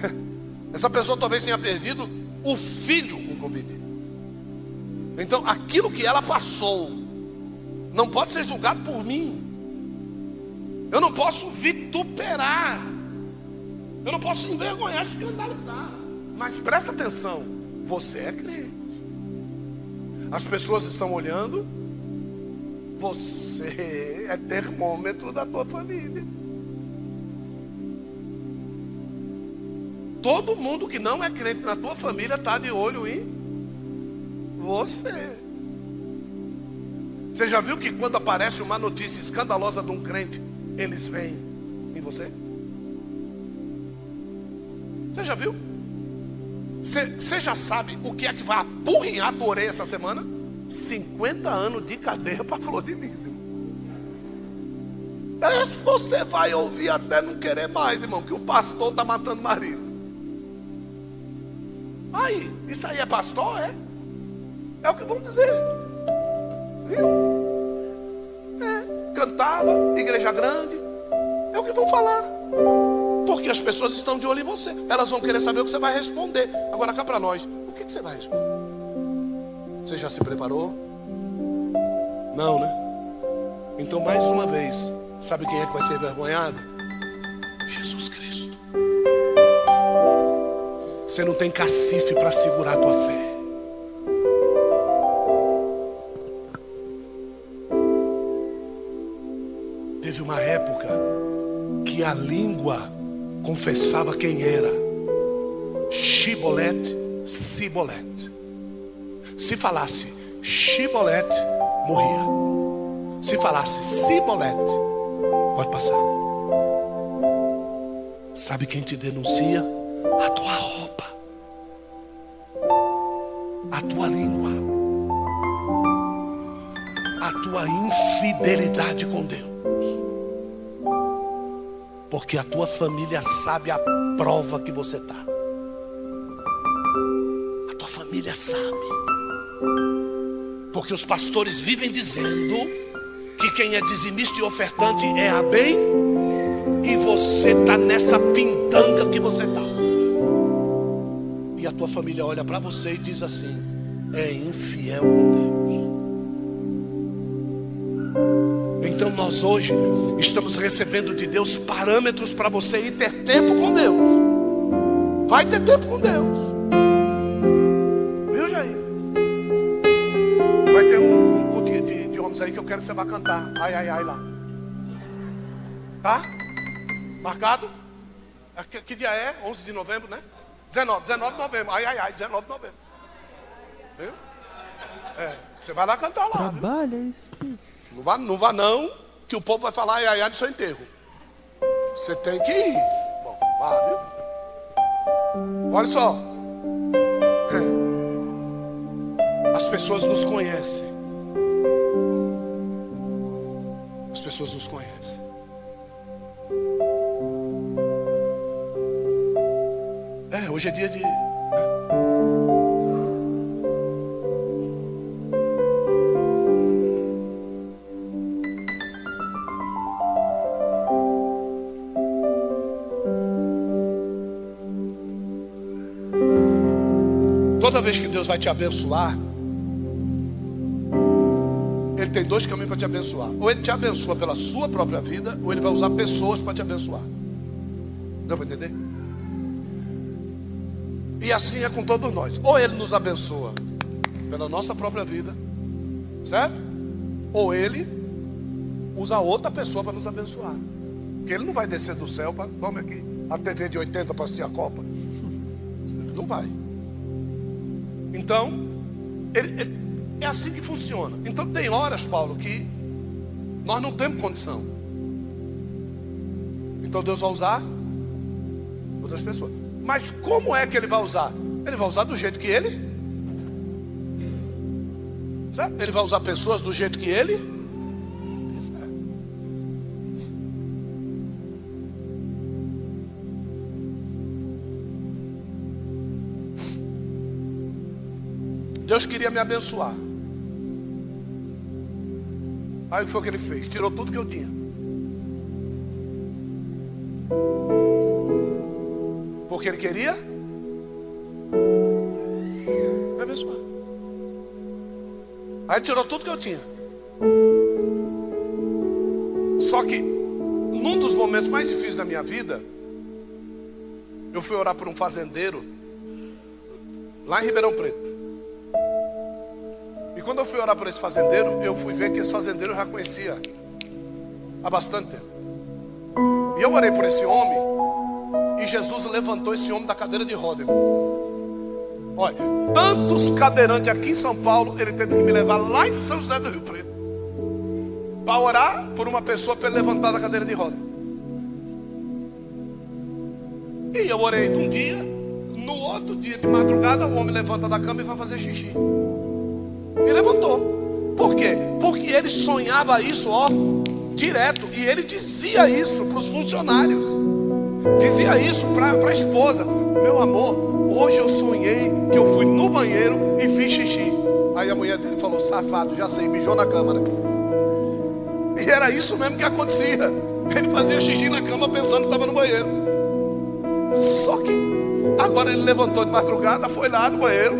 Essa pessoa talvez tenha perdido o filho com Covid. Então, aquilo que ela passou não pode ser julgado por mim. Eu não posso vituperar. Eu não posso envergonhar, escandalizar. Mas presta atenção, você é crente. As pessoas estão olhando, você é termômetro da tua família. Todo mundo que não é crente na tua família está de olho em você. Você já viu que quando aparece uma notícia escandalosa de um crente, eles vêm em você? Você já viu? Você já sabe o que é que vai apurrinhar a orelha essa semana? 50 anos de cadeia para flor de lis, Esse você vai ouvir até não querer mais, irmão, que o pastor está matando marido. Aí, isso aí é pastor, é? É o que vão dizer. Viu? cantava, igreja grande. É o que vão falar. Porque as pessoas estão de olho em você. Elas vão querer saber o que você vai responder. Agora cá para nós, o que, que você vai responder? Você já se preparou? Não, né? Então, mais uma vez, sabe quem é que vai ser envergonhado? Jesus Cristo. Você não tem cacife para segurar a tua fé. a língua confessava quem era. Shibolet, Sibolet. Se falasse Shibolet, morria. Se falasse Sibolet, pode passar. Sabe quem te denuncia? A tua roupa, a tua língua, a tua infidelidade com Deus porque a tua família sabe a prova que você está. A tua família sabe. Porque os pastores vivem dizendo que quem é dizimista e ofertante é a bem, e você está nessa pindanga que você está. E a tua família olha para você e diz assim: é infiel com Deus. Então nós hoje estamos recebendo de Deus parâmetros para você ir ter tempo com Deus. Vai ter tempo com Deus. Viu, Jair? Vai ter um, um cultinho de, de homens aí que eu quero que você vá cantar. Ai, ai, ai lá. Tá? Marcado? É, Que, que dia é? 11 de novembro, né? 19, 19 de novembro. Ai, ai, ai, 19 de novembro. Viu? É, você vai lá cantar lá. Trabalha, Espírito. Não vá, não vá não, que o povo vai falar ai, ai, do seu enterro. Você tem que ir. Bom, vá, viu? Olha só. As pessoas nos conhecem. As pessoas nos conhecem. É, hoje é dia de. Toda vez que Deus vai te abençoar, Ele tem dois caminhos para te abençoar. Ou Ele te abençoa pela sua própria vida, ou Ele vai usar pessoas para te abençoar. Deu para entender? E assim é com todos nós. Ou Ele nos abençoa pela nossa própria vida, certo? Ou Ele usa outra pessoa para nos abençoar. Porque Ele não vai descer do céu para. Tome aqui, a TV de 80 para assistir a Copa. Não vai. Então, ele- ele- é assim que funciona. Então, tem horas, Paulo, que nós não temos condição. Então, Deus vai usar outras pessoas. Mas como é que Ele vai usar? Ele vai usar do jeito que Ele. Certo? Ele vai usar pessoas do jeito que Ele. Queria me abençoar. Aí o que foi que ele fez? Tirou tudo que eu tinha. Porque ele queria me abençoar. Aí tirou tudo que eu tinha. Só que, num dos momentos mais difíceis da minha vida, eu fui orar por um fazendeiro lá em Ribeirão Preto. Quando eu fui orar por esse fazendeiro, eu fui ver que esse fazendeiro eu já conhecia há bastante tempo. E eu orei por esse homem, e Jesus levantou esse homem da cadeira de roda. Olha, tantos cadeirantes aqui em São Paulo, ele teve que me levar lá em São José do Rio Preto. Para orar por uma pessoa para ele levantar da cadeira de roda. E eu orei de um dia, no outro dia de madrugada, o homem levanta da cama e vai fazer xixi. E levantou. Por quê? Porque ele sonhava isso, ó, direto. E ele dizia isso para os funcionários. Dizia isso para a esposa: Meu amor, hoje eu sonhei que eu fui no banheiro e fiz xixi. Aí a mulher dele falou: Safado, já sei, mijou na cama, né? E era isso mesmo que acontecia. Ele fazia xixi na cama pensando que estava no banheiro. Só que agora ele levantou de madrugada, foi lá no banheiro,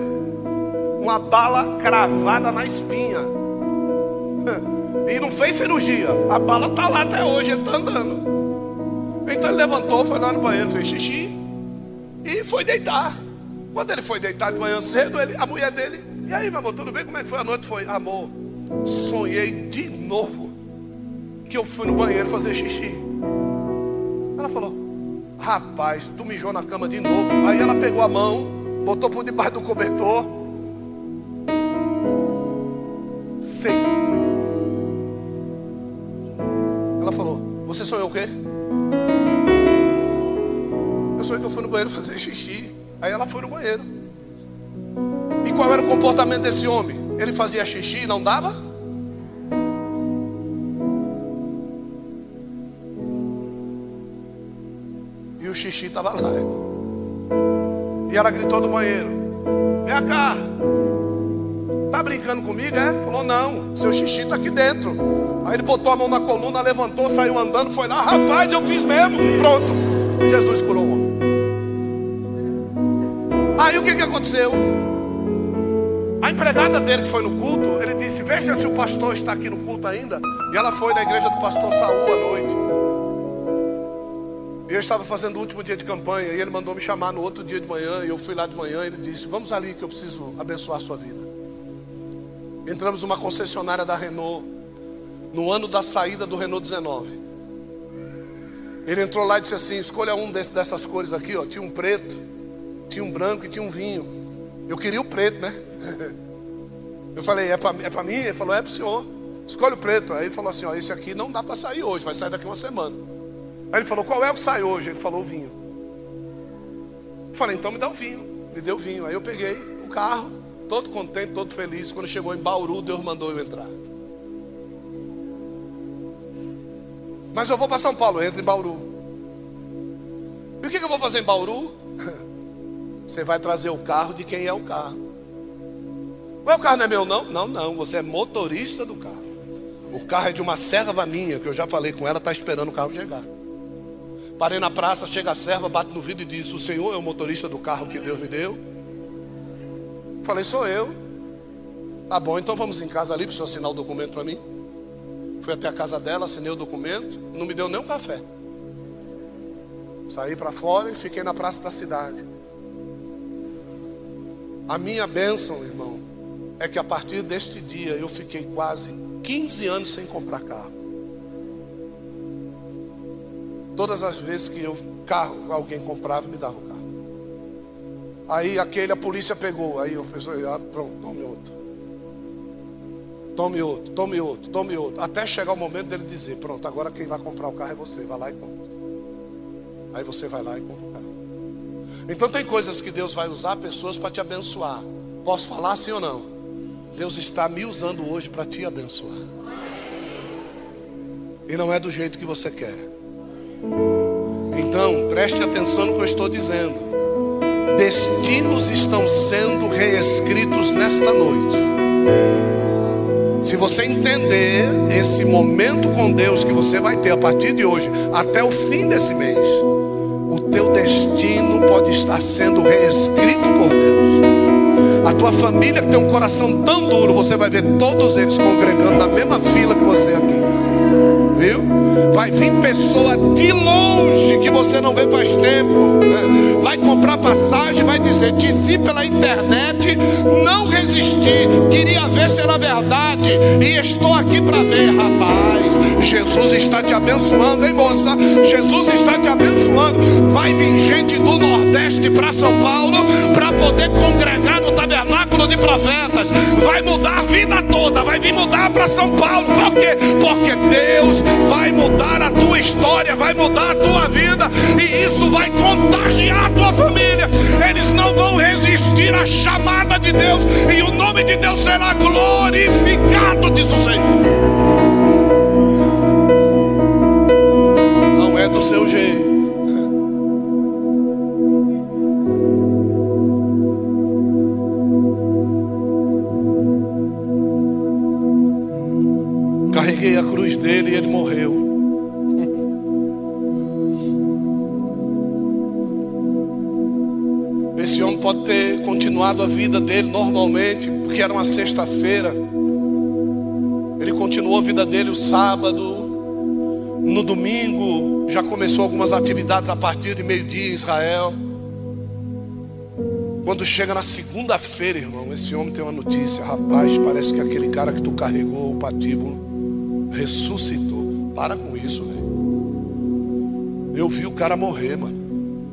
uma bala cravada na espinha. E não fez cirurgia. A bala está lá até hoje, ele está andando. Então ele levantou, foi lá no banheiro, fez xixi e foi deitar. Quando ele foi deitar de manhã cedo, ele- a mulher dele, e aí, meu amor, tudo bem? Como é que foi a noite? Foi, amor, sonhei de novo que eu fui no banheiro fazer xixi. Ela falou, rapaz, tu mijou na cama de novo. Aí ela pegou a mão, botou por debaixo do cobertor. Sei. Ela falou, você sonhou o quê? Eu sonhei que eu fui no banheiro fazer xixi. Aí ela foi no banheiro. E qual era o comportamento desse homem? Ele fazia xixi e não dava? E o xixi estava lá. E ela gritou do banheiro: Vem cá. Tá brincando comigo, é? Falou: Não, seu xixi está aqui dentro. Aí ele botou a mão na coluna, levantou, saiu andando, foi lá. Rapaz, eu fiz mesmo. Pronto. Jesus curou o homem. Aí o que, que aconteceu? A empregada dele que foi no culto, ele disse: Veja se o pastor está aqui no culto ainda. E ela foi na igreja do pastor Saul à noite. E eu estava fazendo o último dia de campanha e ele mandou me chamar no outro dia de manhã. E eu fui lá de manhã e ele disse: Vamos ali que eu preciso abençoar a sua vida. Entramos numa concessionária da Renault, no ano da saída do Renault 19. Ele entrou lá e disse assim: escolha um desse, dessas cores aqui, ó. Tinha um preto, tinha um branco e tinha um vinho. Eu queria o preto, né? Eu falei, é para é mim? Ele falou, é para o senhor. Escolhe o preto. Aí ele falou assim: ó, esse aqui não dá para sair hoje, vai sair daqui uma semana. Aí ele falou, qual é o que sai hoje? Ele falou, o vinho. Eu falei, então me dá o vinho. Me deu o vinho. Aí eu peguei o carro, todo contente, todo feliz. Quando chegou em Bauru, Deus mandou eu entrar. Mas eu vou para São Paulo, eu entro em Bauru. E o que, eu vou fazer em Bauru? Você vai trazer o carro de quem é o carro. Mas o carro não é meu, não? Não, não. Você é motorista do carro. O carro é de uma serva minha, que eu já falei com ela, está esperando o carro chegar. Parei na praça, chega a serva, bate no vidro e diz: O senhor é o motorista do carro que Deus me deu? Falei: Sou eu. Tá bom, então vamos em casa ali para o senhor assinar o documento para mim. Fui até a casa dela, assinei o documento, não me deu nem um café. Saí para fora e fiquei na praça da cidade. A minha bênção, irmão, é que a partir deste dia eu fiquei quase 15 anos sem comprar carro. Todas as vezes que eu carro, alguém comprava, me dava o carro. Aí aquele a polícia pegou, aí eu pensei, ah, pronto, tome outro. Tome outro, tome outro, tome outro. Até chegar o momento dele dizer: Pronto, agora quem vai comprar o carro é você. Vai lá e compra. Aí você vai lá e compra o carro. Então tem coisas que Deus vai usar pessoas para te abençoar. Posso falar sim ou não? Deus está me usando hoje para te abençoar. E não é do jeito que você quer. Então, preste atenção no que eu estou dizendo. Destinos estão sendo reescritos nesta noite. Se você entender esse momento com Deus que você vai ter a partir de hoje até o fim desse mês, o teu destino pode estar sendo reescrito por Deus. A tua família que tem um coração tão duro, você vai ver todos eles congregando na mesma fila que você aqui. Viu? Vai vir pessoa de longe que você não vê faz tempo. Né? Vai comprar passagem, vai dizer: Te vi pela internet, não resisti, queria ver se era verdade, e estou aqui para ver, rapaz. Jesus está te abençoando, hein, moça? Jesus está te abençoando. Vai vir gente do Nordeste para São Paulo para poder congregar tabernáculo de profetas. Vai mudar a vida toda, vai vir mudar para São Paulo. Por quê? Porque Deus vai mudar a tua história, vai mudar a tua vida, e isso vai contagiar a tua família. Eles não vão resistir à chamada de Deus, e o nome de Deus será glorificado, diz o Senhor. Não é do seu jeito. Carreguei a cruz dele e ele morreu. Esse homem pode ter continuado a vida dele normalmente, porque era uma sexta-feira. Ele continuou a vida dele o sábado. No domingo já começou algumas atividades a partir de meio-dia em Israel. Quando chega na segunda-feira, irmão, esse homem tem uma notícia. Rapaz, parece que aquele cara que tu carregou o patíbulo ressuscitou. Para com isso, velho. Eu vi o cara morrer, mano.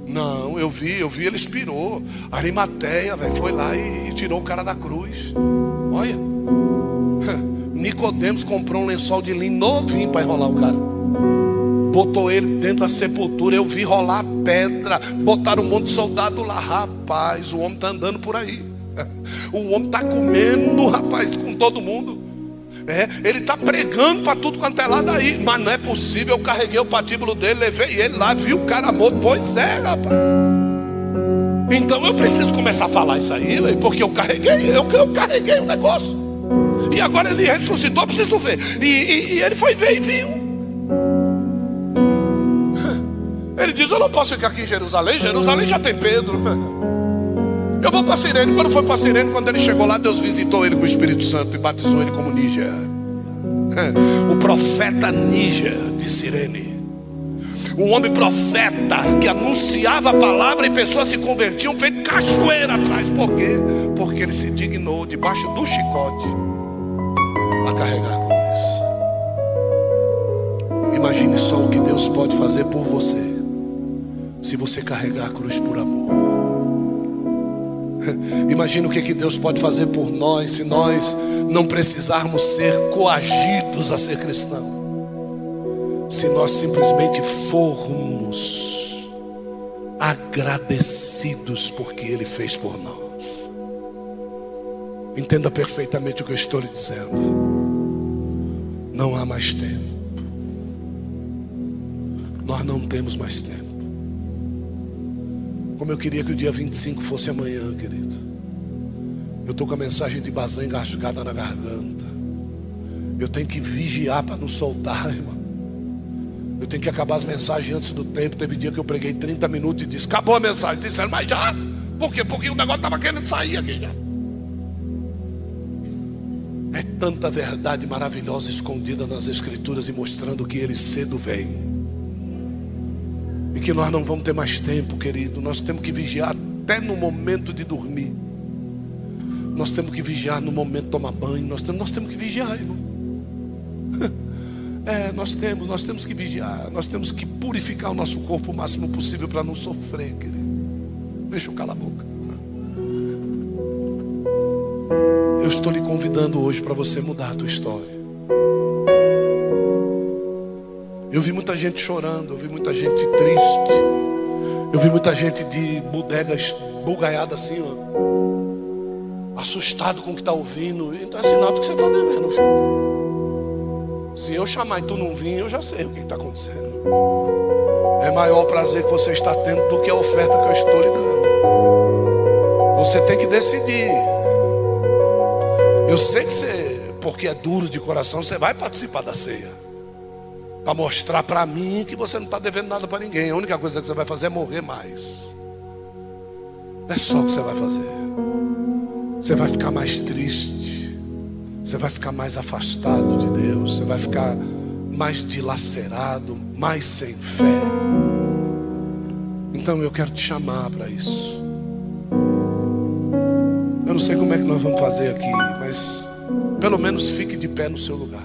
Não, eu vi, eu vi, ele expirou. Arimateia, velho, foi lá e, e tirou o cara da cruz. Olha. Nicodemos comprou um lençol de linho novinho para enrolar o cara. Botou ele dentro da sepultura. Eu vi rolar pedra. Botaram um monte de soldado lá. Rapaz, o homem está andando por aí. O homem está comendo, rapaz, com todo mundo. É, ele está pregando para tudo quanto é lado aí. Mas não é possível. Eu carreguei o patíbulo dele, levei ele lá, vi o cara morto. Pois é, rapaz. Então eu preciso começar a falar isso aí, porque eu carreguei, eu, eu carreguei o negócio. E agora ele ressuscitou, preciso ver. E, e, e ele foi ver e viu. Ele diz: Eu não posso ficar aqui em Jerusalém. Jerusalém já tem Pedro. Eu vou para Sirene. Quando foi para Sirene, quando ele chegou lá, Deus visitou ele com o Espírito Santo e batizou ele como Níger. O profeta Níger de Sirene. Um homem profeta que anunciava a palavra e pessoas se convertiam, feito cachoeira atrás. Por quê? Porque ele se dignou debaixo do chicote a carregar a cruz. Imagine só o que Deus pode fazer por você, se você carregar a cruz por amor. Imagine o que, que Deus pode fazer por nós, se nós não precisarmos ser coagidos a ser cristão, se nós simplesmente formos agradecidos por que Ele fez por nós. Entenda perfeitamente o que eu estou lhe dizendo. Não há mais tempo. Nós não temos mais tempo. Como eu queria que o dia 25 fosse amanhã, querido. Eu estou com a mensagem de Bazan engasgada na garganta. Eu tenho que vigiar para não soltar, irmão. Eu tenho que acabar as mensagens antes do tempo. Teve dia que eu preguei 30 minutos e disse: Acabou a mensagem. Disseram, mas já? Por quê? Porque o negócio estava querendo sair aqui já. É tanta verdade maravilhosa escondida nas Escrituras e mostrando que Ele cedo vem. E que nós não vamos ter mais tempo, querido. Nós temos que vigiar até no momento de dormir. Nós temos que vigiar no momento de tomar banho. Nós temos, nós temos que vigiar, irmão. É, nós temos, nós temos que vigiar. Nós temos que purificar o nosso corpo o máximo possível para não sofrer, querido. Deixa eu calar a boca. Eu estou lhe convidando hoje para você mudar a tua história. Eu vi muita gente chorando, eu vi muita gente triste. Eu vi muita gente de bodegas bugaiada assim, ó, assustado com o que está ouvindo. Então é sinal de que você está devendo, filho. Se eu chamar e tu não vir, eu já sei o que está acontecendo. É maior o prazer que você está tendo do que a oferta que eu estou lhe dando. Você tem que decidir. Eu sei que você, porque é duro de coração, você vai participar da ceia. Para mostrar para mim que você não está devendo nada para ninguém. A única coisa que você vai fazer é morrer mais. É só o que você vai fazer. Você vai ficar mais triste. Você vai ficar mais afastado de Deus. Você vai ficar mais dilacerado, mais sem fé. Então eu quero te chamar para isso. Eu não sei como é que nós vamos fazer aqui, mas pelo menos fique de pé no seu lugar.